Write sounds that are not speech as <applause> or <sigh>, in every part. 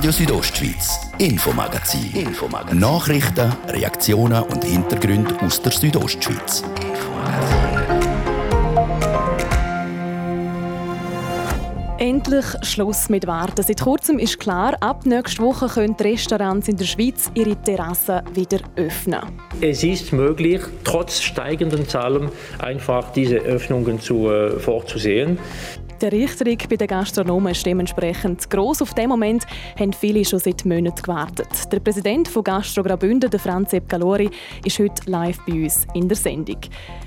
Radio Südostschweiz, Infomagazin. Infomagazin. Nachrichten, Reaktionen und Hintergründe aus der Südostschweiz. Endlich Schluss mit Warten. Seit kurzem ist klar, ab nächster Woche können die Restaurants in der Schweiz ihre Terrassen wieder öffnen. Es ist möglich, trotz steigenden Zahlen einfach diese Öffnungen zu, äh, vorzusehen. Der Richtung bei den Gastronomen ist dementsprechend gross. Auf den Moment haben viele schon seit Monaten gewartet. Der Präsident von Gastro Graubünden, Franz Epp Galori, ist heute live bei uns in der Sendung.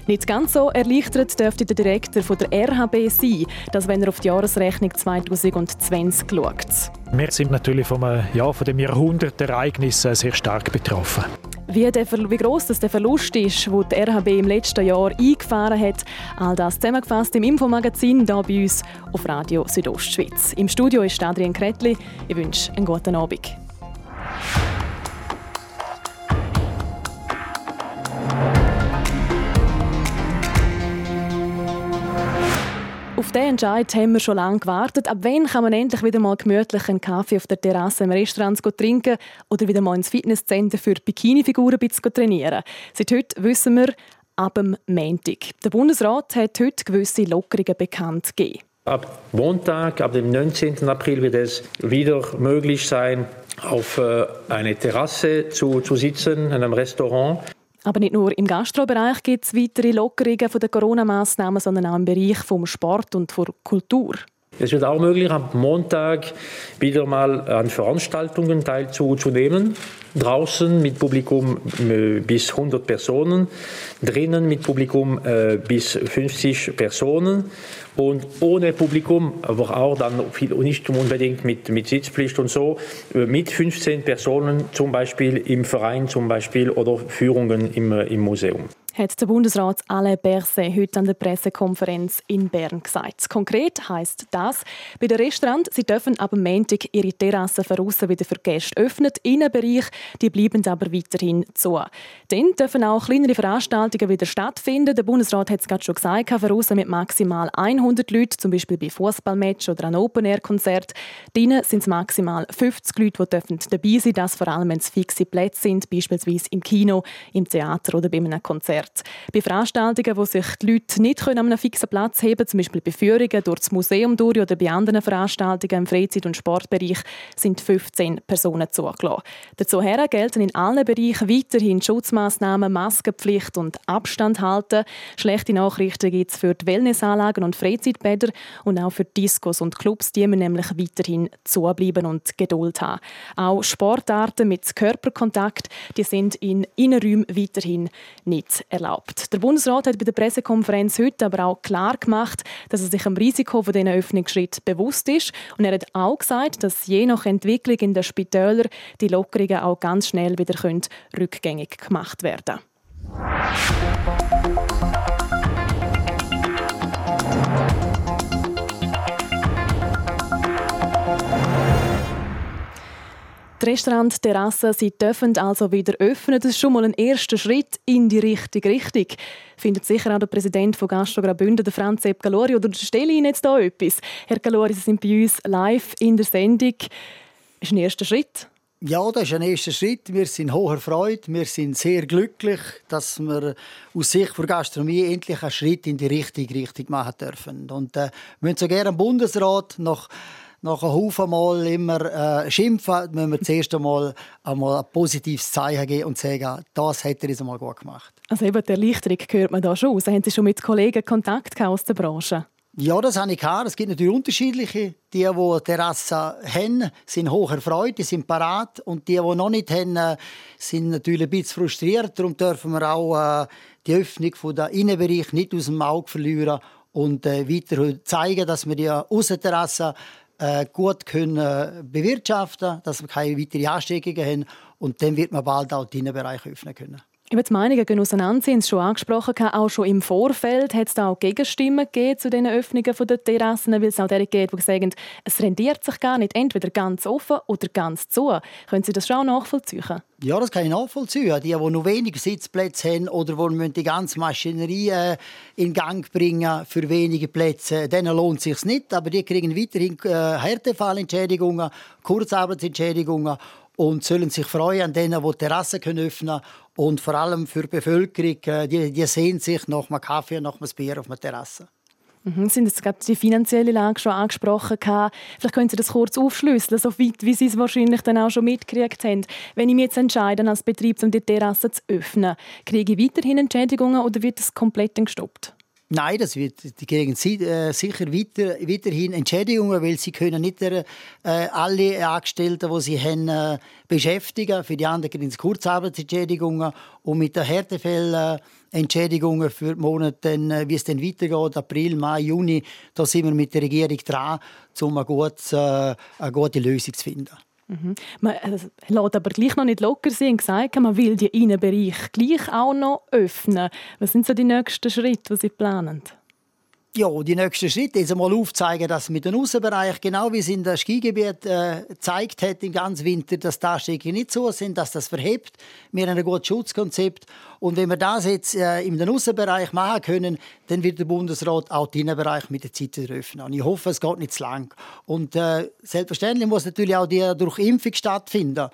Nicht ganz so erleichtert dürfte der Direktor von der RHB sein, dass wenn er auf die Jahresrechnung 2020 schaut. Wir sind natürlich vom, ja, von dem Jahrhundertereignis sehr stark betroffen. Wie, der, wie gross das der Verlust ist, den die RHB im letzten Jahr eingefahren hat, all das zusammengefasst im Infomagazin hier bei uns auf Radio Südostschweiz. Im Studio ist Adrian Kretli. Ich wünsche einen guten Abend. Diesen Entscheid haben wir schon lange gewartet. Ab wann kann man endlich wieder mal gemütlich einen Kaffee auf der Terrasse im Restaurant trinken oder wieder mal ins Fitnesscenter für Bikinifiguren trainieren? Seit heute wissen wir, ab dem Montag. Der Bundesrat hat heute gewisse Lockerungen bekannt gegeben. Ab Montag, ab dem 19. April wird es wieder möglich sein, auf äh, einer Terrasse zu, zu sitzen, in einem Restaurant. Aber nicht nur im Gastrobereich gibt es weitere Lockerungen von der Corona-Massnahmen, sondern auch im Bereich vom Sport und der Kultur. Es wird auch möglich, am Montag wieder mal an Veranstaltungen teilzunehmen. Draußen mit Publikum äh, bis 100 Personen, drinnen mit Publikum äh, bis 50 Personen. Und ohne Publikum, aber auch dann nicht unbedingt mit, mit Sitzpflicht und so, äh, mit 15 Personen zum Beispiel im Verein zum Beispiel oder Führungen im, im Museum hat der Bundesrat Alain Berset heute an der Pressekonferenz in Bern gesagt. Konkret heißt das, bei den Restaurants, sie dürfen ab Montag ihre Terrassen von wieder für Gäste öffnen. Innenbereich, die bleiben aber weiterhin zu. Dann dürfen auch kleinere Veranstaltungen wieder stattfinden. Der Bundesrat hat es gerade schon gesagt, von mit maximal 100 Leuten, zum Beispiel bei Fußballmatch oder einem Open-Air-Konzert. Drinnen sind es maximal 50 Leute, die dürfen dabei sein, das vor allem, wenn es fixe Plätze sind, beispielsweise im Kino, im Theater oder bei einem Konzert. Konzert. Bei Veranstaltungen, wo sich die Leute nicht an einem fixen Platz heben zum Beispiel bei Führungen durch das Museum durch oder bei anderen Veranstaltungen im Freizeit- und Sportbereich, sind 15 Personen zugelassen. Dazu gelten in allen Bereichen weiterhin Schutzmaßnahmen, Maskenpflicht und Abstand halten. Schlechte Nachrichten gibt es für die Wellnessanlagen und Freizeitbäder und auch für Discos und Clubs, die wir nämlich weiterhin zubleiben und Geduld haben. Auch Sportarten mit Körperkontakt, die sind in Innenräumen weiterhin nicht erlaubt. Der Bundesrat hat bei der Pressekonferenz heute aber auch klar gemacht, dass er sich am Risiko von diesen Öffnungsschritt bewusst ist. Und er hat auch gesagt, dass je nach Entwicklung in den Spitälern die Lockerungen auch ganz schnell wieder rückgängig gemacht werden können. Die Restaurants, Terrassen, sie dürfen also wieder öffnen. Das ist schon mal ein erster Schritt in die richtige Richtung. Findet sicher auch der Präsident von Gastro Graubünden, Franz Epp Galori. Oder stelle Ihnen jetzt hier etwas? Herr Galori, Sie sind bei uns live in der Sendung. Das ist ein erster Schritt. Ja, das ist ein erster Schritt. Wir sind hoher Freude. Wir sind sehr glücklich, dass wir aus Sicht der Gastronomie endlich einen Schritt in die richtige Richtung machen dürfen. Und äh, wir würden so gerne am Bundesrat noch nach einem Haufen Mal immer äh, schimpfen, müssen wir zuerst einmal, einmal ein positives Zeichen geben und sagen, das hat er uns einmal gut gemacht. Also eben die Erleichterung hört man da schon. Haben Sie schon mit Kollegen Kontakt aus der Branche? Ja, das habe ich gehabt. Es gibt natürlich unterschiedliche. Die, die eine Terrasse haben, sind hoch erfreut, die sind parat. Und die, die noch nicht haben, äh, sind natürlich ein bisschen frustriert. Darum dürfen wir auch äh, die Öffnung des Innenbereich nicht aus dem Auge verlieren und äh, weiter zeigen, dass wir die Aussenterrasse äh, gut können bewirtschaften dass wir keine weiteren Ansteckungen haben. Und dann wird man bald auch den Bereich öffnen können. Die Meinungen gehen auseinander, Sie haben es schon angesprochen, auch schon im Vorfeld hat es da auch Gegenstimmen gegeben zu diesen Öffnungen der Terrassen, weil es auch die gibt, die sagen, es rendiert sich gar nicht, entweder ganz offen oder ganz zu. Können Sie das schon nachvollziehen? Ja, das kann ich nachvollziehen. Die, die noch wenige Sitzplätze haben oder die die ganze Maschinerie äh, in Gang bringen für wenige Plätze, denen lohnt es sich nicht. Aber die kriegen weiterhin äh, Härtefallentschädigungen, Kurzarbeitsentschädigungen und sollen sich freuen an denen, die Terrassen können öffnen und vor allem für die Bevölkerung, äh, die, die sehen sich nach einem Kaffee und nach einem Bier auf einer Terrasse. Mhm, Sie haben jetzt gerade die finanzielle Lage schon angesprochen. Vielleicht können Sie das kurz aufschlüsseln, so weit, wie Sie es wahrscheinlich dann auch schon mitgekriegt haben. Wenn ich mich jetzt entscheide, als Betrieb, um die Terrasse zu öffnen, kriege ich weiterhin Entschädigungen oder wird das komplett gestoppt? Nein, das wird, die kriegen sie, äh, sicher weiter, weiterhin Entschädigungen, weil sie können nicht äh, alle Angestellten, die sie haben, äh, beschäftigen. Für die anderen kriegen sie Kurzarbeitsentschädigungen und mit den Härtefällentschädigungen für die Monate, äh, wie es dann weitergeht, April, Mai, Juni, da sind wir mit der Regierung dran, um eine gute, äh, eine gute Lösung zu finden. Mhm. Man äh, lässt aber gleich noch nicht locker sein und gesagt, man will die Innenbereich gleich auch noch öffnen. Was sind so die nächsten Schritte, die Sie planen? Ja, die nächsten Schritte ist einmal aufzeigen, dass mit dem Außenbereich, genau wie es in der Skigebiet äh, gezeigt hat, im ganzen Winter, dass die Anstiege nicht so sind, dass das verhebt. Wir haben ein gutes Schutzkonzept. Und wenn wir das jetzt äh, im Außenbereich machen können, dann wird der Bundesrat auch den Innenbereich mit der Zeit wieder öffnen. Und ich hoffe, es geht nicht zu lang. Und äh, selbstverständlich muss natürlich auch die Durchimpfung stattfinden.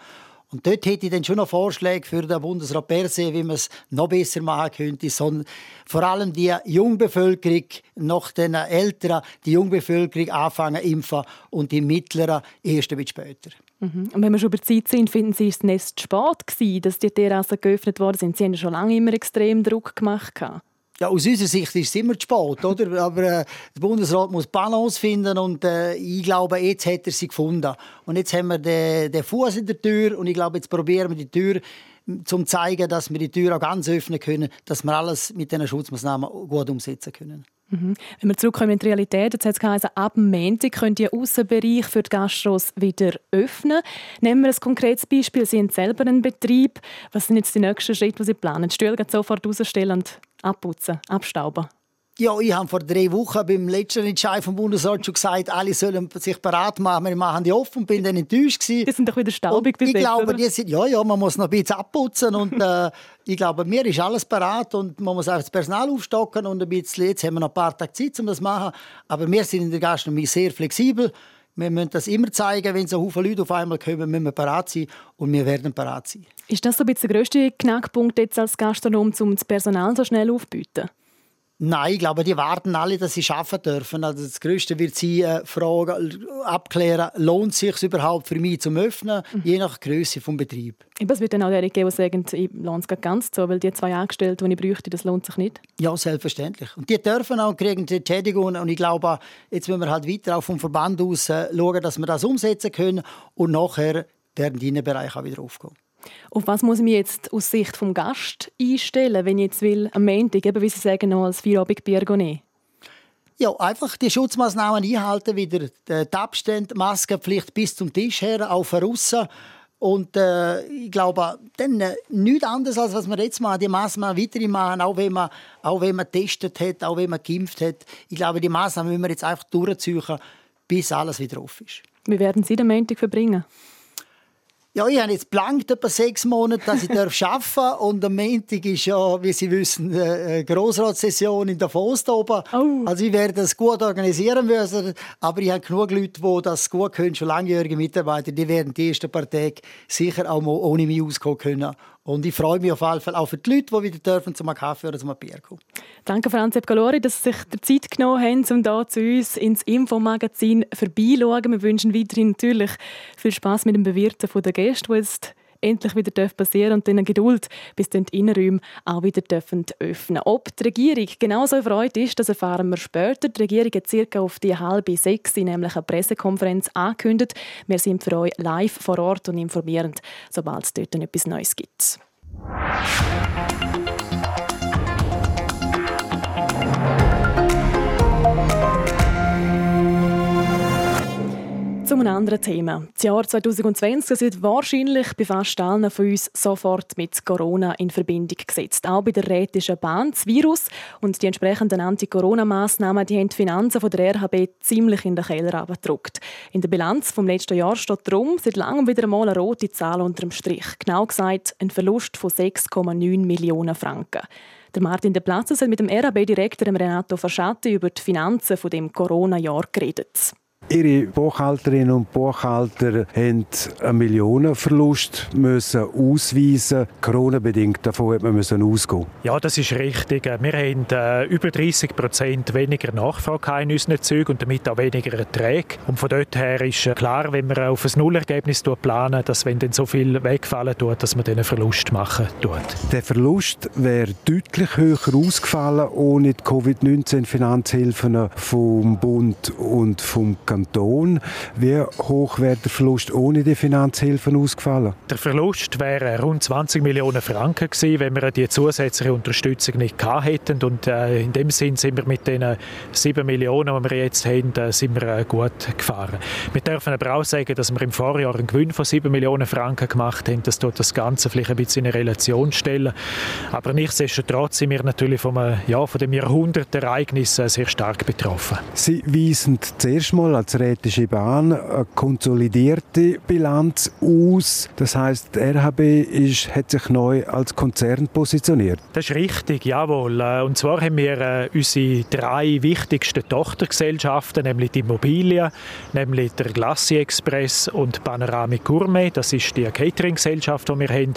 Und dort hätte ich dann schon noch Vorschläge für den Bundesrat per se, wie man es noch besser machen könnte. Sondern vor allem die Jungbevölkerung, noch den Älteren, die Jungbevölkerung anfangen impfen und die Mittleren erst ein bisschen später. Mhm. Und wenn wir schon über Zeit sind, finden Sie es nicht spät gewesen, dass die Terrassen geöffnet worden sind? Sie haben schon lange immer extrem Druck gemacht. Ja, aus unserer Sicht ist es immer zu spät, oder? <laughs> Aber äh, der Bundesrat muss Balance finden und äh, ich glaube, jetzt hat er sie gefunden. Und jetzt haben wir den, den Fuß in der Tür und ich glaube, jetzt probieren wir die Tür zum zeigen, dass wir die Tür auch ganz öffnen können, dass wir alles mit diesen Schutzmaßnahmen gut umsetzen können. Mhm. Wenn wir zurückkommen in die Realität, jetzt hat es geheißen, ab Montag könnt ihr Außenbereich für die Gastros wieder öffnen. Nehmen wir ein konkretes Beispiel. Sie haben selber einen Betrieb. Was sind jetzt die nächsten Schritte, die Sie planen? Die Stühle sofort rausstellen und abputzen, abstauben? Ja, ich habe vor drei Wochen beim letzten Entscheid vom Bundesrat schon gesagt, alle sollen sich bereit machen. Wir machen die offen bin dann enttäuscht gewesen. Die sind doch wieder staubig bis Ich glaube, die sind, ja, ja, man muss noch ein bisschen abputzen und äh, ich glaube, mir ist alles bereit und man muss einfach das Personal aufstocken und ein bisschen, jetzt haben wir noch ein paar Tage Zeit, um das zu machen. Aber wir sind in der Gastronomie sehr flexibel. Wir müssen das immer zeigen, wenn so viele Leute auf einmal kommen, müssen wir bereit sein und wir werden bereit sein. Ist das so ein bisschen der grösste Knackpunkt jetzt als Gastronom, um das Personal so schnell aufzubieten? Nein, ich glaube, die warten alle, dass sie arbeiten dürfen. Also das Größte wird sie äh, fragen, abklären, lohnt es sich überhaupt für mich zum Öffnen, mhm. je nach Größe des Betriebs. Es wird dann auch derjenige geben, die sagen, ich lohnt es ganz so, weil die zwei Angestellten, die ich bräuchte, das lohnt sich nicht? Ja, selbstverständlich. Und die dürfen auch kriegen die Entschädigung. Und ich glaube, jetzt müssen wir halt weiter auch vom Verband aus äh, schauen, dass wir das umsetzen können. Und nachher werden die Innenbereiche auch wieder aufkommen. Auf was muss ich mich jetzt aus Sicht des Gast einstellen, wenn ich jetzt will, am Montag, eben, wie Sie sagen, noch als Feierabendbier nehmen? Ja, einfach die Schutzmaßnahmen einhalten, wieder die Abstände, Maskenpflicht bis zum Tisch her, auch von außen. Und äh, ich glaube, dann äh, nichts anderes, als was wir jetzt machen, die Maßnahmen weiterhin machen, auch wenn man, auch wenn man getestet hat, auch wenn man geimpft hat. Ich glaube, die Maßnahmen müssen wir jetzt einfach durchziehen, bis alles wieder offen ist. Wie werden Sie den Montag verbringen? Ja, ich habe jetzt blank etwa sechs Monate, dass ich <laughs> arbeiten darf. Und am Montag ist ja, wie Sie wissen, eine Grossratssession in Davos oben. Oh. Also ich werde das gut organisieren müssen. Aber ich habe genug Leute, die das gut können, schon langjährige Mitarbeiter, die werden die ersten paar Tage sicher auch mal ohne mich auskommen können. Und ich freue mich auf jeden Fall auch für die Leute, die wieder dürfen zum Kaffee oder zum Bier kommen. Danke, Franz Galori, dass Sie sich die Zeit genommen haben, um hier zu uns ins Infomagazin vorbeizuschauen. Wir wünschen weiterhin natürlich viel Spaß mit dem Bewirten der Gäste, die jetzt endlich wieder passieren und dann Geduld, bis dann die Innenräume auch wieder dürfen öffnen Ob die Regierung genauso erfreut ist, das erfahren wir später. Die Regierung hat circa auf die halbe sechs nämlich eine Pressekonferenz angekündigt. Wir sind für euch live vor Ort und informieren, sobald es dort etwas Neues gibt. Zu einem anderen Thema. Das Jahr 2020 wird wahrscheinlich bei fast allen von uns sofort mit Corona in Verbindung gesetzt. Auch bei der Rätischen Bahn. Das Virus und die entsprechenden Anti-Corona-Massnahmen haben die Finanzen der RHB ziemlich in den Keller abgedrückt. In der Bilanz vom letzten Jahr steht darum seit langem wieder einmal eine rote Zahl unter dem Strich. Genau gesagt ein Verlust von 6,9 Millionen Franken. Der Martin De Platz hat mit dem RHB-Direktor Renato Verschatti über die Finanzen von dem Corona-Jahr geredet. Ihre Buchhalterinnen und Buchhalter haben einen Millionenverlust müssen ausweisen Corona-bedingt. Davon hat man müssen ausgehen. Ja, das ist richtig. Wir haben äh, über 30 Prozent weniger Nachfrage in unseren Zügen und damit auch weniger Erträge. Und von dort her ist äh, klar, wenn man auf ein Nullergebnis planen, dass wenn dann so viel wegfallen tut, dass man einen Verlust machen tut. Der Verlust wäre deutlich höher ausgefallen ohne die Covid-19-Finanzhilfen vom Bund und vom Kanton. Wie hoch wäre der Verlust ohne die Finanzhilfen ausgefallen? Der Verlust wäre rund 20 Millionen Franken gewesen, wenn wir die zusätzliche Unterstützung nicht gehabt hätten. Und äh, in dem Sinn sind wir mit den 7 Millionen, die wir jetzt haben, äh, sind wir äh, gut gefahren. Wir dürfen aber auch sagen, dass wir im Vorjahr einen Gewinn von 7 Millionen Franken gemacht haben. Das tut das Ganze vielleicht ein bisschen in Relation stellen. Aber nichtsdestotrotz sind wir natürlich vom, ja, von dem Jahrhundertereignis sehr stark betroffen. Sie weisen zuerst mal als Rätische Bahn eine konsolidierte Bilanz aus. Das heißt, die RHB ist, hat sich neu als Konzern positioniert. Das ist richtig, jawohl. Äh, und zwar haben wir äh, unsere drei wichtigsten Tochtergesellschaften, nämlich die Immobilien, nämlich der Glacier Express und Panoramic Gourmet. Das ist die Catering-Gesellschaft, die wir haben.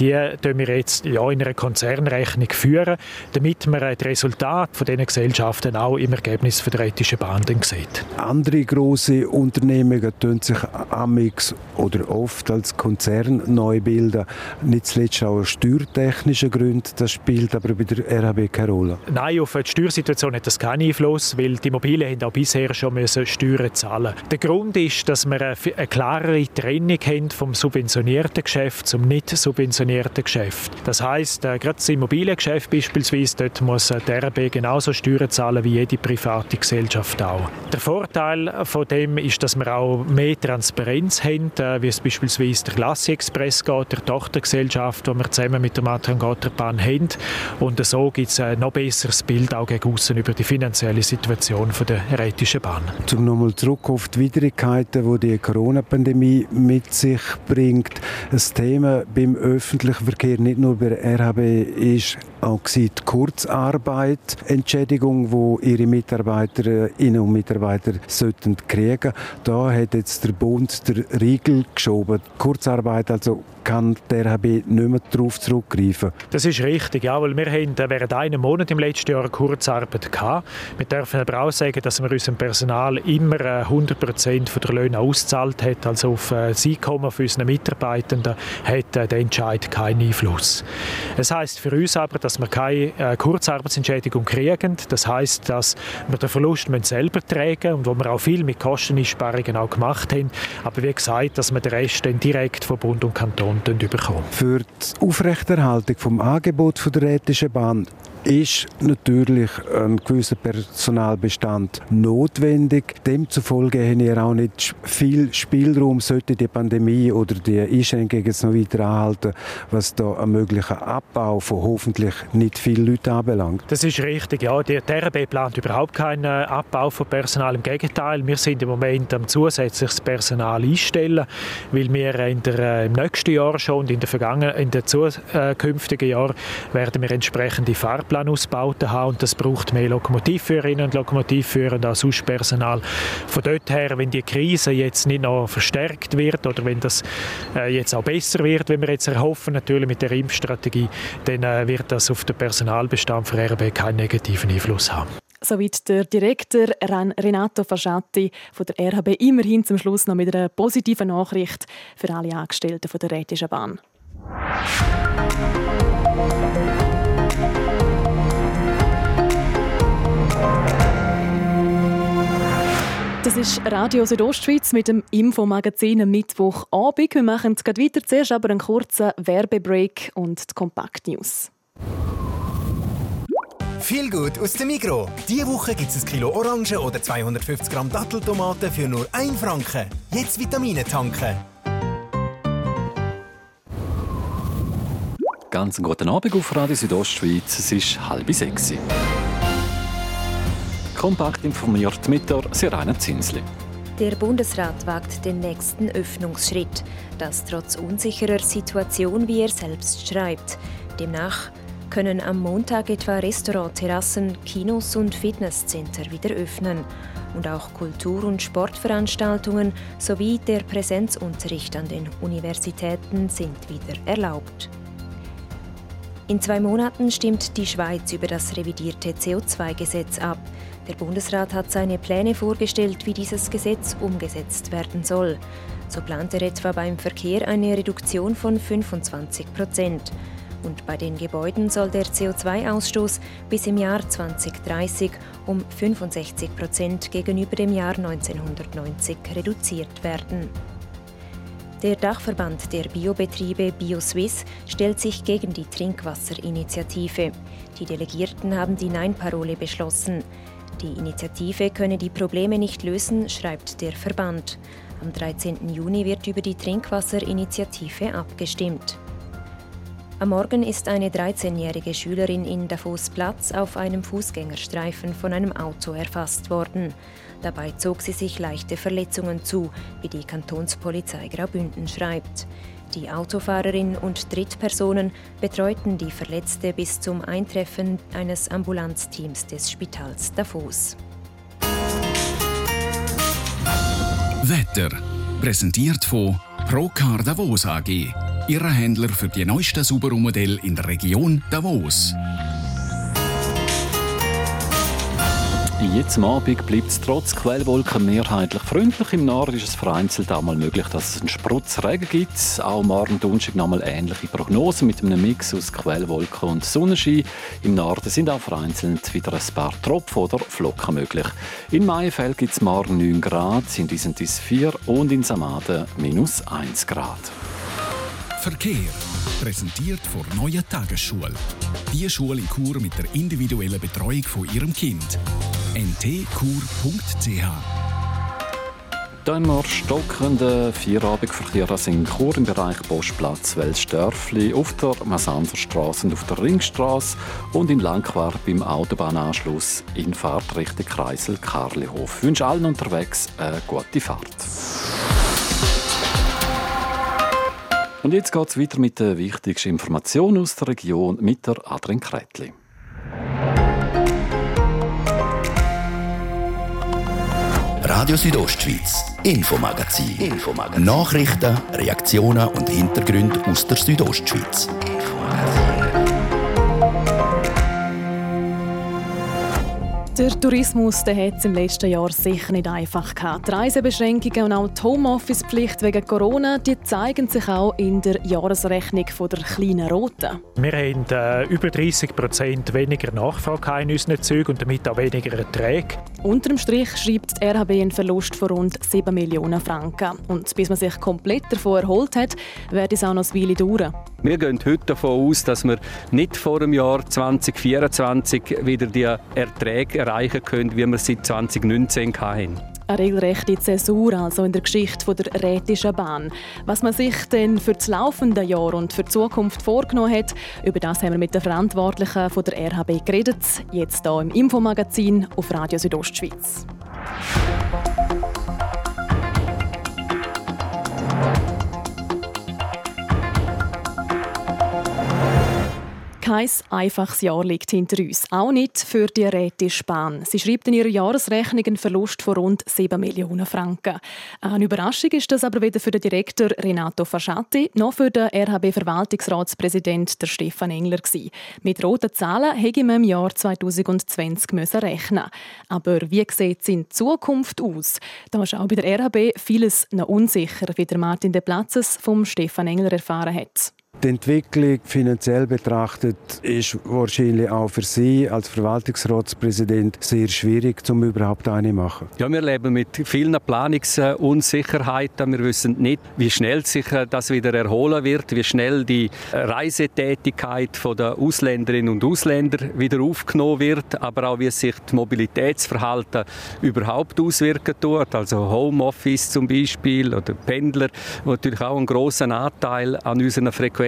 Die führen wir jetzt ja, in einer Konzernrechnung führen, damit man das Resultat von diesen Gesellschaften auch im Ergebnis der Rätischen Bahn dann sieht. Andere andere große Unternehmungen tun sich amix oder oft als Konzern neu bilden. Nicht zuletzt auch aus steuertechnischen Gründen. Das spielt aber bei der RHB keine Rolle. Nein, auf die Steuersituation hat das keinen Einfluss, weil die Immobilien haben auch bisher schon müssen Steuern zahlen. Der Grund ist, dass wir eine klarere Trennung haben vom subventionierten Geschäft zum nicht subventionierten Geschäft. Das heißt, äh, gerade das Immobiliengeschäft beispielsweise, dort muss die RHB genauso Steuern zahlen wie jede private Gesellschaft auch. Der Vorteil von dem ist, dass wir auch mehr Transparenz haben, äh, wie es beispielsweise der Glassi Express geht, der Tochtergesellschaft, die wir zusammen mit der Matran Gotterbahn haben. Und so gibt es ein noch besseres Bild auch gegen aussen über die finanzielle Situation der Rätischen Bahn. Zum nochmal zurück auf die Widrigkeiten, die die Corona-Pandemie mit sich bringt. Das Thema beim öffentlichen Verkehr, nicht nur bei RHB, ist auch die Kurzarbeit, Entschädigung, wo ihre Mitarbeiterinnen und Mitarbeiter sollten kriegen. Da hat jetzt der Bund der Riegel geschoben. Kurzarbeit also kann der RHB nicht mehr darauf zurückgreifen. Das ist richtig, ja, weil wir haben während einem Monat im letzten Jahr Kurzarbeit gehabt. Wir dürfen aber auch sagen, dass wir unserem Personal immer 100 äh, Prozent der Löhne ausgezahlt hat, also auf äh, das Einkommen für unsere Mitarbeitenden hat äh, der Entscheid keinen Einfluss. Es heißt für uns aber, dass wir keine Kurzarbeitsentschädigung kriegen. Das heißt, dass wir den Verlust selber tragen und wo wir auch viel mit Kosteneinsparungen auch gemacht haben. Aber wie gesagt, dass wir den Rest dann direkt von Bund und Kanton Lohn bekommen. Für die Aufrechterhaltung des Angebots der Rätischen Bahn ist natürlich ein gewisser Personalbestand notwendig. Demzufolge haben wir auch nicht viel Spielraum, sollte die Pandemie oder die Einschränkungen jetzt noch weiter anhalten, was da einen möglichen Abbau von hoffentlich nicht vielen Leuten anbelangt. Das ist richtig, ja. Die TRB plant überhaupt keinen Abbau von Personal. Im Gegenteil, wir sind im Moment am zusätzliches Personal einstellen, weil wir in der, äh, im nächsten Jahr schon und in den zukünftigen Jahren werden wir entsprechende Fahrpläne Fahrplanausbauten haben und das braucht mehr Lokomotivführerinnen und Lokomotivführer und auch Personal. Von dort her, wenn die Krise jetzt nicht noch verstärkt wird oder wenn das äh, jetzt auch besser wird, wenn wir jetzt erhoffen, natürlich mit der Impfstrategie, dann äh, wird das auf den Personalbestand für RB keinen negativen Einfluss haben. Soweit der Direktor Renato Fasciatti von der RHB immerhin zum Schluss noch mit einer positiven Nachricht für alle Angestellten der Rätischen Bahn. Das ist Radio Südostschweiz mit dem Infomagazin am Mittwochabend. Wir machen es weiter. Zuerst aber einen kurzen Werbebreak und die Kompakt-News. Viel gut aus dem Mikro. Diese Woche gibt es ein Kilo Orange oder 250 Gramm Datteltomaten für nur 1 Franken. Jetzt Vitamine tanken. Ganz guten Abend auf Radio Südostschweiz. Es ist halb sechs. Kompakt informiert mit der Sirena Zinsli. Der Bundesrat wagt den nächsten Öffnungsschritt. Das trotz unsicherer Situation, wie er selbst schreibt. Demnach können am Montag etwa Restaurants, Terrassen, Kinos und Fitnesscenter wieder öffnen. Und auch Kultur- und Sportveranstaltungen sowie der Präsenzunterricht an den Universitäten sind wieder erlaubt. In zwei Monaten stimmt die Schweiz über das revidierte CO2-Gesetz ab. Der Bundesrat hat seine Pläne vorgestellt, wie dieses Gesetz umgesetzt werden soll. So plant er etwa beim Verkehr eine Reduktion von 25 Prozent. Und bei den Gebäuden soll der CO2-Ausstoß bis im Jahr 2030 um 65 Prozent gegenüber dem Jahr 1990 reduziert werden. Der Dachverband der Biobetriebe BioSwiss stellt sich gegen die Trinkwasserinitiative. Die Delegierten haben die Nein-Parole beschlossen. Die Initiative könne die Probleme nicht lösen, schreibt der Verband. Am 13. Juni wird über die Trinkwasserinitiative abgestimmt. Am Morgen ist eine 13-jährige Schülerin in Davos Platz auf einem Fußgängerstreifen von einem Auto erfasst worden. Dabei zog sie sich leichte Verletzungen zu, wie die Kantonspolizei Graubünden schreibt. Die Autofahrerin und Drittpersonen betreuten die Verletzte bis zum Eintreffen eines Ambulanzteams des Spitals Davos. Wetter präsentiert von Procar Davos AG, Ihrer Händler für die neuesten Subaru-Modelle in der Region Davos. Jetzt am Abend bleibt es trotz Quellwolken mehrheitlich freundlich. Im Norden ist es vereinzelt auch mal möglich, dass es einen Sprutz Regen gibt. Auch morgen Donnerstag nochmal ähnliche Prognosen mit einem Mix aus Quellwolken und Sonnenschein. Im Norden sind auch vereinzelt wieder ein paar Tropfen oder Flocken möglich. In Maifeld gibt es morgen 9 Grad, in Disentis 4 und in Samaden minus 1 Grad. Verkehr. Präsentiert von Neue Tagesschule. Die Schule in Chur mit der individuellen Betreuung von Ihrem Kind. ntkur.ch haben wir stockenden Vierabendverkehr also in Chur im Bereich Postplatz Welsdörfli, auf der Massanserstraße und auf der Ringstraße und in Langquart beim Autobahnanschluss in Fahrtrichtung Kreisel Karlihof. Ich wünsche allen unterwegs eine gute Fahrt. Und jetzt geht es weiter mit der wichtigsten Information aus der Region mit der Adrian Kretli. Radio Südostschweiz, Infomagazin. Infomagazin. Nachrichten, Reaktionen und Hintergründe aus der Südostschweiz. Der Tourismus der hat es im letzten Jahr sicher nicht einfach gehabt. Die Reisebeschränkungen und auch die Homeoffice-Pflicht wegen Corona die zeigen sich auch in der Jahresrechnung von der kleinen Roten. Wir haben äh, über 30 Prozent weniger Nachfrage in unseren Zügen und damit auch weniger Erträge. Unterm Strich schreibt die RHB einen Verlust von rund 7 Millionen Franken. Und bis man sich komplett davon erholt hat, wird es auch noch eine Weile dauern. Wir gehen heute davon aus, dass wir nicht vor dem Jahr 2024 wieder die Erträge erreichen können, wie wir seit 2019 hatten. Eine regelrechte Zäsur also in der Geschichte der Rätischen Bahn. Was man sich denn für das laufende Jahr und für die Zukunft vorgenommen hat, über das haben wir mit den Verantwortlichen von der RHB geredet. Jetzt hier im Infomagazin auf Radio Südostschweiz. Kein einfaches Jahr liegt hinter uns. Auch nicht für die Rätische Bahn. Sie schreibt in ihrer Jahresrechnung einen Verlust von rund 7 Millionen Franken. Eine Überraschung ist das aber weder für den Direktor Renato Fasciati noch für den RHB-Verwaltungsratspräsident Stefan Engler. Gewesen. Mit roten Zahlen hätte man im Jahr 2020 müssen rechnen Aber wie sieht es in Zukunft aus? Da ist auch bei der RHB vieles noch unsicher, wie der Martin De Platzes vom Stefan Engler erfahren hat. Die Entwicklung finanziell betrachtet ist wahrscheinlich auch für Sie als Verwaltungsratspräsident sehr schwierig, um überhaupt eine zu machen. Ja, wir leben mit vielen Planungsunsicherheiten. Wir wissen nicht, wie schnell sich das wieder erholen wird, wie schnell die Reisetätigkeit der Ausländerinnen und Ausländer wieder aufgenommen wird, aber auch wie sich das Mobilitätsverhalten überhaupt auswirken tut. Also Homeoffice zum Beispiel oder Pendler, die natürlich auch einen grossen Anteil an unseren Frequenzen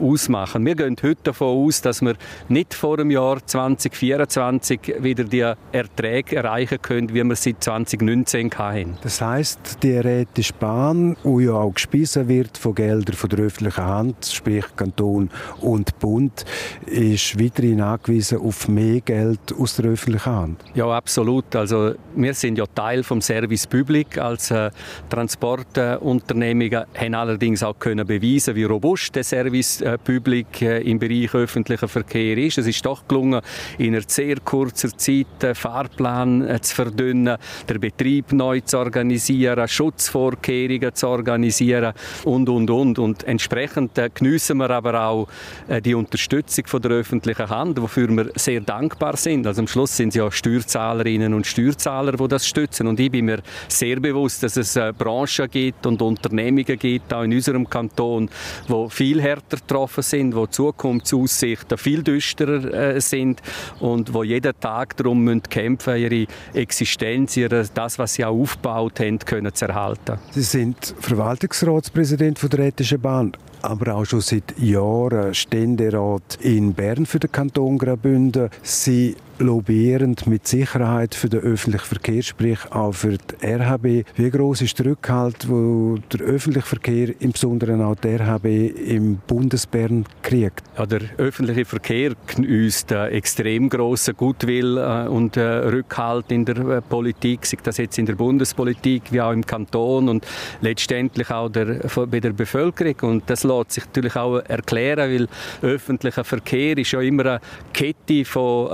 ausmachen. Wir gehen heute davon aus, dass wir nicht vor dem Jahr 2024 wieder die Erträge erreichen können, wie wir sie 2019 hatten. Das heißt, die Rätische Bahn, die ja auch gespeisen wird von Geldern von der öffentlichen Hand, sprich Kanton und Bund, ist weiterhin angewiesen auf mehr Geld aus der öffentlichen Hand. Ja, absolut. Also wir sind ja Teil vom Service Public als äh, Transportunternehmungen, haben allerdings auch können beweisen, wie robust der Service äh, Public äh, im Bereich öffentlicher Verkehr ist. Es ist doch gelungen, in einer sehr kurzer Zeit den Fahrplan äh, zu verdünnen, den Betrieb neu zu organisieren, Schutzvorkehrungen zu organisieren und, und, und. Und entsprechend äh, geniessen wir aber auch äh, die Unterstützung von der öffentlichen Hand, wofür wir sehr dankbar sind. Also am Schluss sind es ja Steuerzahlerinnen und Steuerzahler, die das stützen. Und ich bin mir sehr bewusst, dass es äh, Branchen gibt und Unternehmungen gibt, auch in unserem Kanton, die viel härter getroffen sind, wo Zukunftsaussichten viel düsterer äh, sind und wo jeden Tag darum müssen kämpfen, ihre Existenz, ihre, das, was sie auch aufgebaut haben, können zu erhalten. Sie sind Verwaltungsratspräsident der Rätischen Bahn aber auch schon seit Jahren Ständerat in Bern für den Kanton Graubünden. Sie lobbyierend mit Sicherheit für den öffentlichen Verkehr, sprich auch für die RHB. Wie groß ist der Rückhalt, wo der öffentliche Verkehr, im Besonderen auch der RHB, im Bundesbern kriegt? Ja, der öffentliche Verkehr genießt extrem grossen Gutwill äh, und äh, Rückhalt in der äh, Politik, sei das jetzt in der Bundespolitik wie auch im Kanton und letztendlich auch der, bei der Bevölkerung. Und das lässt sich natürlich auch erklären, weil öffentlicher Verkehr ist ja immer eine Kette von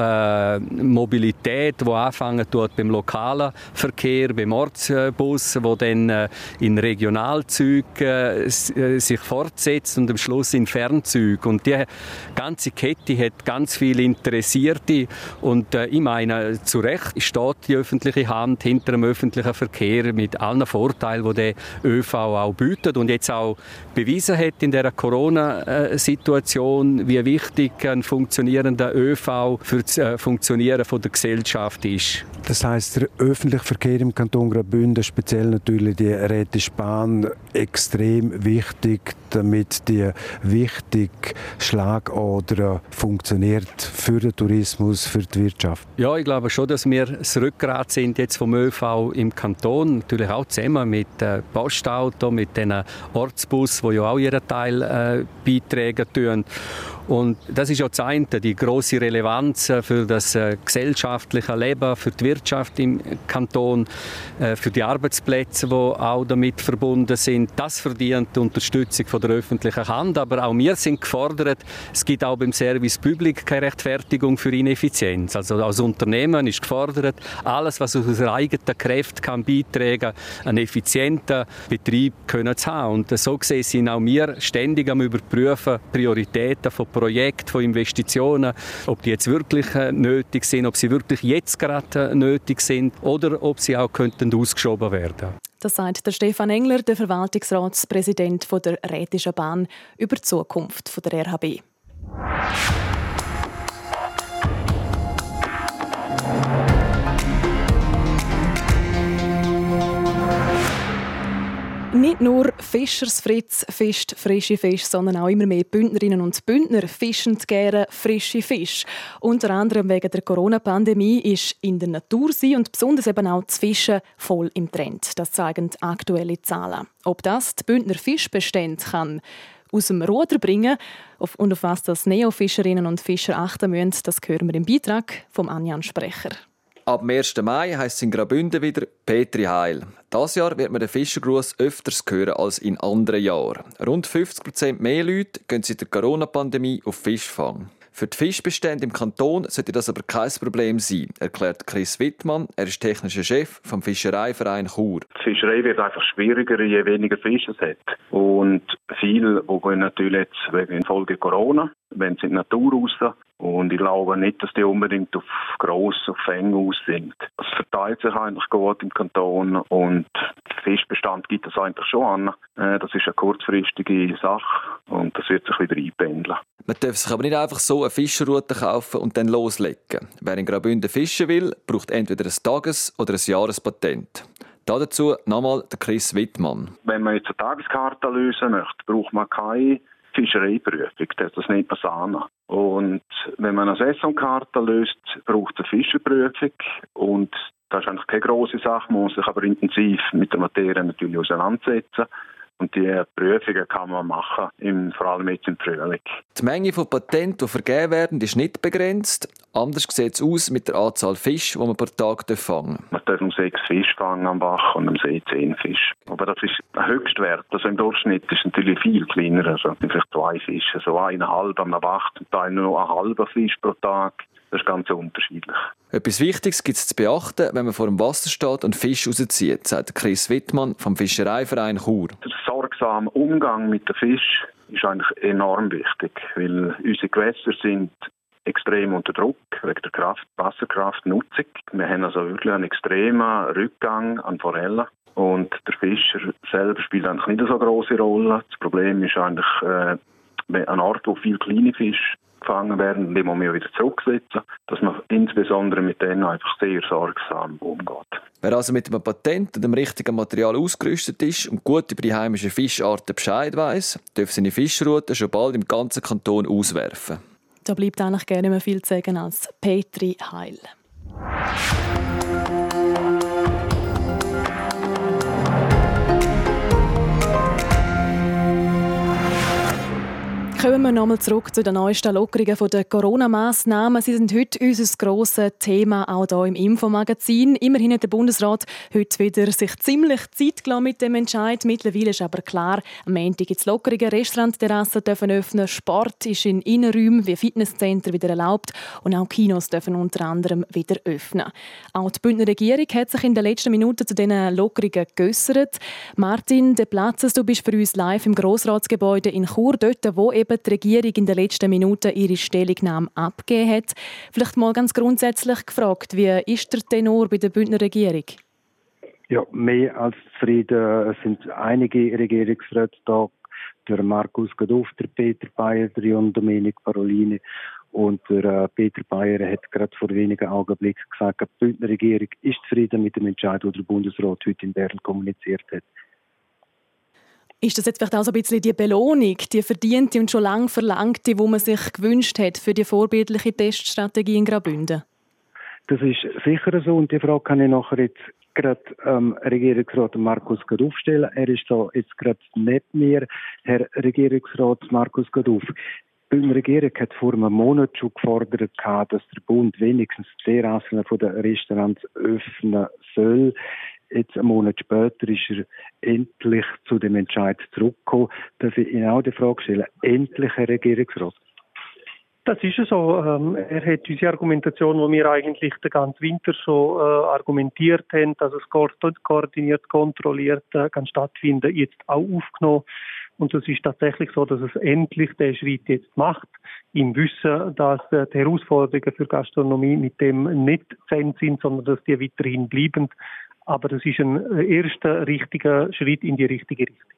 äh, Mobilität, die anfangen tut beim lokalen Verkehr, beim Ortsbus, wo dann äh, in Regionalzügen äh, äh, sich fortsetzt und am Schluss in Fernzügen. Und die ganze Kette hat ganz viele Interessierte und äh, ich meine, zu Recht steht die öffentliche Hand hinter dem öffentlichen Verkehr mit allen Vorteilen, die der ÖV auch bietet und jetzt auch bewiesen hat in der Corona-Situation, wie wichtig ein funktionierender ÖV für das Funktionieren der Gesellschaft ist. Das heißt, der öffentliche Verkehr im Kanton Graubünden, speziell natürlich die Rätische Bahn, extrem wichtig, damit die wichtige Schlagader funktioniert für den Tourismus, für die Wirtschaft. Ja, ich glaube schon, dass wir das Rückgrat sind jetzt vom ÖV im Kanton, natürlich auch zusammen mit äh, Postauto, mit den Ortsbus, die ja auch ihren Teil äh, beitragen tun. Und das ist ja das eine, die große Relevanz äh, für das äh, gesellschaftliche Leben, für die Wirtschaft im Kanton, äh, für die Arbeitsplätze, die auch damit verbunden sind. Das verdient die Unterstützung von der öffentlichen Hand. Aber auch wir sind gefordert. Es gibt auch beim Service Public keine Rechtfertigung für Ineffizienz. Also als Unternehmen ist gefordert, alles, was aus unserer eigenen Kraft kann beitragen, einen effizienten Betrieb können zu haben. Und so gesehen sind auch wir ständig am überprüfen Prioritäten von Projekten, von Investitionen, ob die jetzt wirklich äh, nötig sind, ob sie wirklich jetzt gerade äh, nötig sind oder ob sie auch könnten ausgeschoben werden. Das sagt der Stefan Engler, der Verwaltungsratspräsident der Rätischen Bahn, über die Zukunft der RHB. Nicht nur Fischers Fritz fischt frische Fisch, sondern auch immer mehr Bündnerinnen und Bündner fischen gerne frische Fisch. Unter anderem wegen der Corona-Pandemie ist in der Natur sie und besonders eben auch das Fischen voll im Trend. Das zeigen aktuelle Zahlen. Ob das die Bündner Fischbestände kann aus dem Ruder bringen und auf was das Neofischerinnen und Fischer achten müssen, das hören wir im Beitrag vom Anjan Sprecher. Ab dem 1. Mai heisst es in Graubünden wieder Petri Heil. Das Jahr wird man den Fischergruß öfters hören als in anderen Jahren. Rund 50% mehr Leute gehen seit der Corona-Pandemie auf Fischfang. Für die Fischbestände im Kanton sollte das aber kein Problem sein, erklärt Chris Wittmann. Er ist technischer Chef vom Fischereiverein Chur. Die Fischerei wird einfach schwieriger, je weniger Fische es hat. Und viele, die gehen natürlich jetzt wegen Folge Corona, wenn sie in die Natur raus. Und ich glaube nicht, dass die unbedingt auf grosse, auf Fänge aus sind. Es verteilt sich eigentlich gut im Kanton und Fischbestand gibt es eigentlich schon an. Äh, das ist eine kurzfristige Sache und das wird sich wieder einpendeln. Man darf sich aber nicht einfach so eine Fischerroute kaufen und dann loslegen. Wer in Graubünden fischen will, braucht entweder ein Tages- oder ein Jahrespatent. Dazu nochmal der Chris Wittmann. Wenn man jetzt eine Tageskarte lösen möchte, braucht man keine Fischereiprüfung. Das nennt man SANA. Und wenn man eine Saisonkarte löst, braucht es eine Fischerprüfung. Und das ist eigentlich keine große Sache, man muss sich aber intensiv mit der Materie natürlich auseinandersetzen. Und die Prüfungen kann man machen, im, vor allem jetzt im Frühling. Die Menge von Patenten, die vergeben werden, ist nicht begrenzt. Anders sieht es aus mit der Anzahl Fisch, die man pro Tag fangen darf. Man darf nur sechs Fisch fangen am Bach und am See zehn Fisch. Aber das ist ein Höchstwert. Also im Durchschnitt ist natürlich viel kleiner. Also vielleicht zwei Fische, so eineinhalb am Bach, zum Teil nur ein halber Fisch pro Tag. Das ist ganz unterschiedlich. Etwas Wichtiges gibt es zu beachten, wenn man vor dem Wasser steht und Fisch rauszieht, sagt Chris Wittmann vom Fischereiverein Chur. Der sorgsame Umgang mit dem Fisch ist eigentlich enorm wichtig, weil unsere Gewässer sind extrem unter Druck wegen der Kraft, Wasserkraftnutzung. Wir haben also wirklich einen extremen Rückgang an Forellen. Und der Fischer selber spielt eigentlich nicht so eine große Rolle. Das Problem ist eigentlich äh, ein Ort, wo viele kleine Fische gefangen werden, die muss man wieder zurücksetzen, dass man insbesondere mit denen einfach sehr sorgsam umgeht. Wer also mit einem Patent und dem richtigen Material ausgerüstet ist und gut über die heimischen Fischarten Bescheid weiß, darf seine Fischroute schon bald im ganzen Kanton auswerfen. Da bleibt eigentlich gerne mehr viel zu sagen als Petri Heil. Kommen wir nochmal zurück zu den neuesten Lockerungen der Corona-Massnahmen. Sie sind heute unser grosses Thema, auch hier im Infomagazin. Immerhin hat der Bundesrat heute wieder sich ziemlich Zeit gelassen mit dem Entscheid. Mittlerweile ist aber klar, am Montag gibt es Lockerungen. Restaurantterrassen dürfen öffnen, Sport ist in Innenräumen wie Fitnesscenter wieder erlaubt und auch Kinos dürfen unter anderem wieder öffnen. Auch die Bündner Regierung hat sich in den letzten Minuten zu diesen Lockerungen geäussert. Martin De Platzes, du bist für uns live im Grossratsgebäude in Chur, dort, wo eben die Regierung in den letzten Minuten ihre Stellungnahme abgegeben hat. Vielleicht mal ganz grundsätzlich gefragt, wie ist der Tenor bei der Bündner Regierung? Ja, mehr als zufrieden. Es sind einige Regierungsräte da. Der Markus Gaduff, der Peter Bayer, der Jon Dominik Parolini und der äh, Peter Bayer hat gerade vor wenigen Augenblicken gesagt, die Bündner Regierung ist zufrieden mit dem Entscheid, den der Bundesrat heute in Bern kommuniziert hat. Ist das jetzt vielleicht auch so ein bisschen die Belohnung, die verdiente und schon lange verlangte, die man sich gewünscht hat für die vorbildliche Teststrategie in Graubünden? Das ist sicher so und die Frage kann ich nachher jetzt gerade ähm, Regierungsrat Markus Gaduff stellen. Er ist so jetzt gerade neben mir. Herr Regierungsrat Markus Gaduff, die Regierung hat vor einem Monat schon gefordert, dass der Bund wenigstens die Terrassen der Restaurants öffnen soll. Jetzt einen Monat später ist er endlich zu dem Entscheid zurückgekommen, dass ich Ihnen auch die Frage stelle, endlich Herr Regierungsrat. Das ist so. Ähm, er hat unsere Argumentation, die wir eigentlich den ganzen Winter schon äh, argumentiert haben, dass es koordiniert, kontrolliert äh, kann stattfinden, jetzt auch aufgenommen. Und es ist tatsächlich so, dass es endlich den Schritt jetzt macht, im Wissen, dass äh, die Herausforderungen für Gastronomie mit dem nicht zu sind, sondern dass die weiterhin bleiben aber das ist ein äh, erster richtiger Schritt in die richtige Richtung.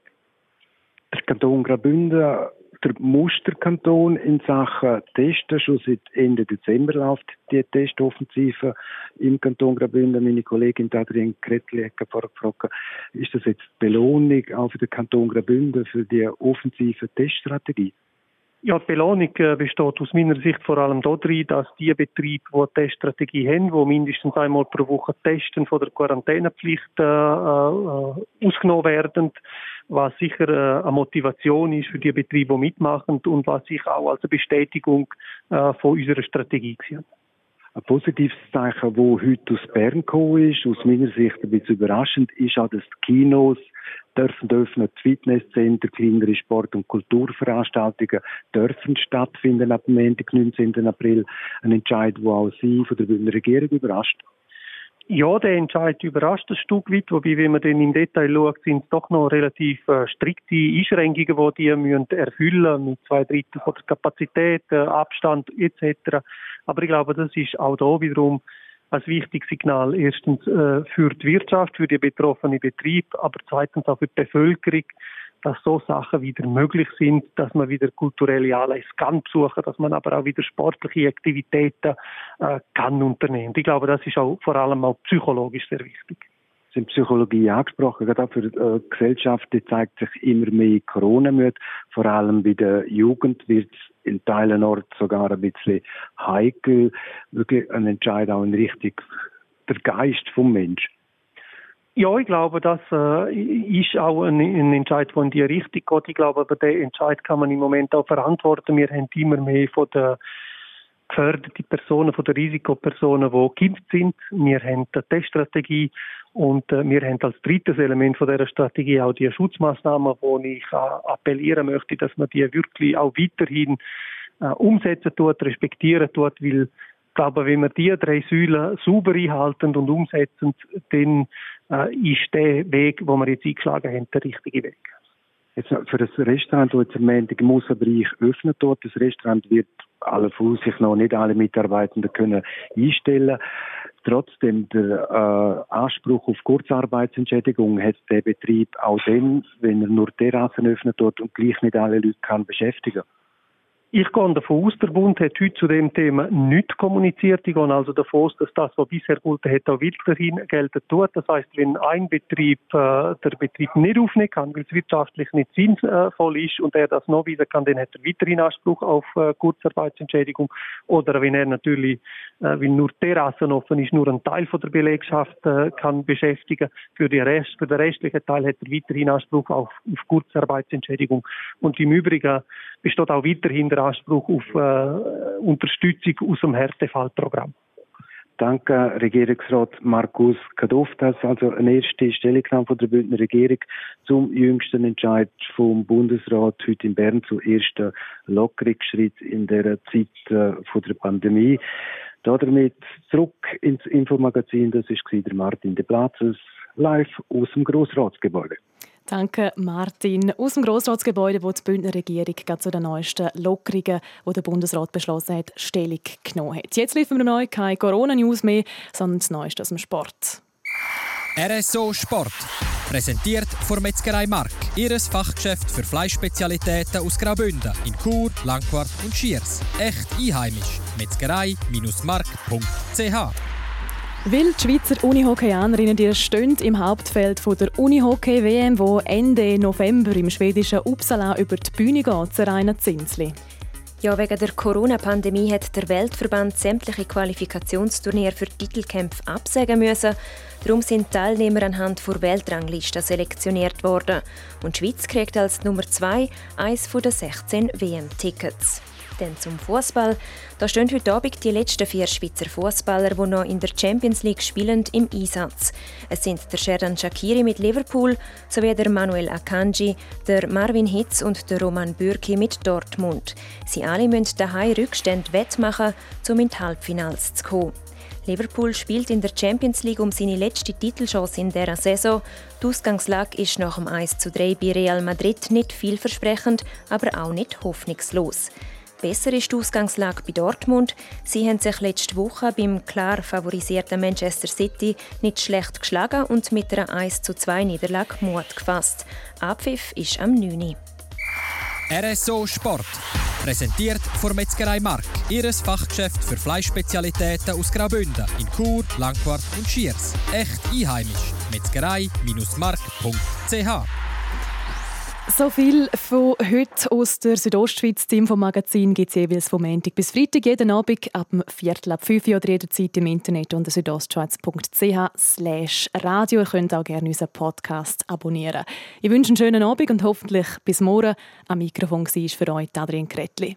Der Kanton Graubünden, der Musterkanton in Sachen Testen, schon seit Ende Dezember läuft die Testoffensive im Kanton Graubünden. Meine Kollegin Adrienne Kretli hat gefragt, ist das jetzt Belohnung auch für den Kanton Graubünden für die offensive Teststrategie? Ja, die Belohnung äh, besteht aus meiner Sicht vor allem darin, dass die Betriebe, die eine Teststrategie haben, die mindestens einmal pro Woche testen von der Quarantänepflicht äh, äh, ausgenommen werden, was sicher äh, eine Motivation ist für die Betriebe, die mitmachen und was sich auch als eine Bestätigung äh, von unserer Strategie sieht. Ein positives Zeichen, das heute aus Bern gekommen ist, aus meiner Sicht ein bisschen überraschend, ist auch, dass die Kinos dürfen öffnen, die Fitnesscenter, kleinere Sport- und Kulturveranstaltungen dürfen stattfinden ab dem Montag, 19. April. Ein Entscheid, der auch Sie von der Bündner Regierung überrascht. Ja, der Entscheid überrascht ein Stück weit, wobei, wenn man dann im Detail schaut, sind es doch noch relativ äh, strikte Einschränkungen, die die müssen erfüllen mit zwei Drittel von der Kapazität, äh, Abstand etc. Aber ich glaube, das ist auch da wiederum ein wichtiges Signal. Erstens äh, für die Wirtschaft, für die betroffenen Betriebe, aber zweitens auch für die Bevölkerung, dass so Sachen wieder möglich sind, dass man wieder kulturelle Anlässe kann besuchen, dass man aber auch wieder sportliche Aktivitäten äh, kann unternehmen. Ich glaube, das ist auch vor allem auch psychologisch sehr wichtig. Haben Psychologie angesprochen, gerade auch für äh, Gesellschaft, die zeigt sich immer mehr Corona-müde. Vor allem bei der Jugend wird es in Teilen Ort sogar ein bisschen heikel. Wirklich ein Entscheid auch in Richtung der Geist vom Mensch. Ja, ich glaube, das äh, ist auch ein, ein Entscheid, der in die Richtung geht. Ich glaube, aber den Entscheid kann man im Moment auch verantworten. Wir haben immer mehr von der geförderte Personen, von den Risikopersonen, die geimpft sind. Wir haben eine Teststrategie und äh, wir haben als drittes Element von dieser Strategie auch die Schutzmaßnahmen, wo ich äh, appellieren möchte, dass man die wirklich auch weiterhin äh, umsetzen tut, respektieren tut, weil ich glaube, wenn wir diese drei Säulen sauber einhalten und umsetzen, dann ist der Weg, den wir jetzt eingeschlagen haben, der richtige Weg. Jetzt für das Restaurant, das jetzt am Montag im Aussenbereich öffnet dort, das Restaurant wird alle Vorsicht noch nicht alle Mitarbeitenden können einstellen. Trotzdem der äh, Anspruch auf Kurzarbeitsentschädigung hat der Betrieb auch dann, wenn er nur Terrassen öffnet dort und gleich nicht alle Leute kann beschäftigen. Ich gehe davon aus, der Bund hat heute zu dem Thema nichts kommuniziert. Ich gehe also davon aus, dass das, was bisher gilt, hat, auch weiterhin gelten tut. Das heißt, wenn ein Betrieb äh, der Betrieb nicht aufnehmen kann, weil es wirtschaftlich nicht sinnvoll ist und er das noch wieder kann, dann hat er weiterhin Anspruch auf äh, Kurzarbeitsentschädigung. Oder wenn er natürlich, äh, weil nur Terrassen offen ist, nur einen Teil von der Belegschaft äh, kann beschäftigen. Für, die Rest, für den restlichen Teil hat er weiterhin Anspruch auf, auf Kurzarbeitsentschädigung. Und im Übrigen besteht auch weiterhin der Anspruch auf äh, Unterstützung aus dem Härtefallprogramm. Danke, Regierungsrat Markus Kadoftas. Also eine erste Stellungnahme von der Bündner Regierung zum jüngsten Entscheid vom Bundesrat heute in Bern zu ersten Lockerungsschritt in der Zeit äh, von der Pandemie. Damit zurück ins Infomagazin. Das ist der Martin de Platzes live aus dem Grossratsgebäude. Danke, Martin. Aus dem Grossratsgebäude, wo die Bündner Regierung zu den neuesten Lockerungen, die der Bundesrat beschlossen hat, Stellung genommen hat. Jetzt liefern wir neu keine Corona-News mehr, sondern das Neueste aus dem Sport. RSO Sport. Präsentiert von Metzgerei Mark, ihres Fachgeschäft für Fleischspezialitäten aus Graubünden in Chur, Langquart und Schiers. Echt einheimisch. Metzgerei-mark.ch weil die Schweizer Unihockeyanerinnen die stehen im Hauptfeld der Unihockey-WM, wo Ende November im schwedischen Uppsala über die Bühne geht, Rainer Zinsli. Ja, wegen der Corona-Pandemie hat der Weltverband sämtliche Qualifikationsturniere für Titelkämpfe absagen müssen. Darum sind Teilnehmer anhand der Weltrangliste selektioniert worden. Und die Schweiz kriegt als Nummer 2 eines der 16 WM-Tickets. Dann zum Fußball. Da stehen heute Abend die letzten vier Schweizer Fußballer, die noch in der Champions League spielen, im Einsatz. Es sind der Sherdan Shakiri mit Liverpool sowie der Manuel Akanji, der Marvin Hitz und der Roman Bürki mit Dortmund. Sie alle müssen daheim Rückstände wettmachen, um in die Halbfinals zu kommen. Liverpool spielt in der Champions League um seine letzte Titelchance in dieser Saison. Die Ausgangslage ist nach dem 1 zu 3 bei Real Madrid nicht vielversprechend, aber auch nicht hoffnungslos. Besser ist die Ausgangslage bei Dortmund. Sie haben sich letzte Woche beim klar favorisierten Manchester City nicht schlecht geschlagen und mit einer 1 zu 2 Niederlage Mut gefasst. Abpfiff ist am 9. RSO Sport. Präsentiert von Metzgerei Mark, ihres Fachgeschäft für Fleischspezialitäten aus Graubünden in Chur, Langquart und Schiers. Echt einheimisch. Metzgerei-mark.ch so viel von heute aus der Südostschweiz. Team vom Magazin gibt es jeweils vom Montag bis Freitag jeden Abend ab dem Viertel ab 5 Uhr oder jederzeit im Internet unter südostschweiz.ch radio. Ihr könnt auch gerne unseren Podcast abonnieren. Ich wünsche einen schönen Abend und hoffentlich bis morgen. Am Mikrofon war für euch Adrian Kretli.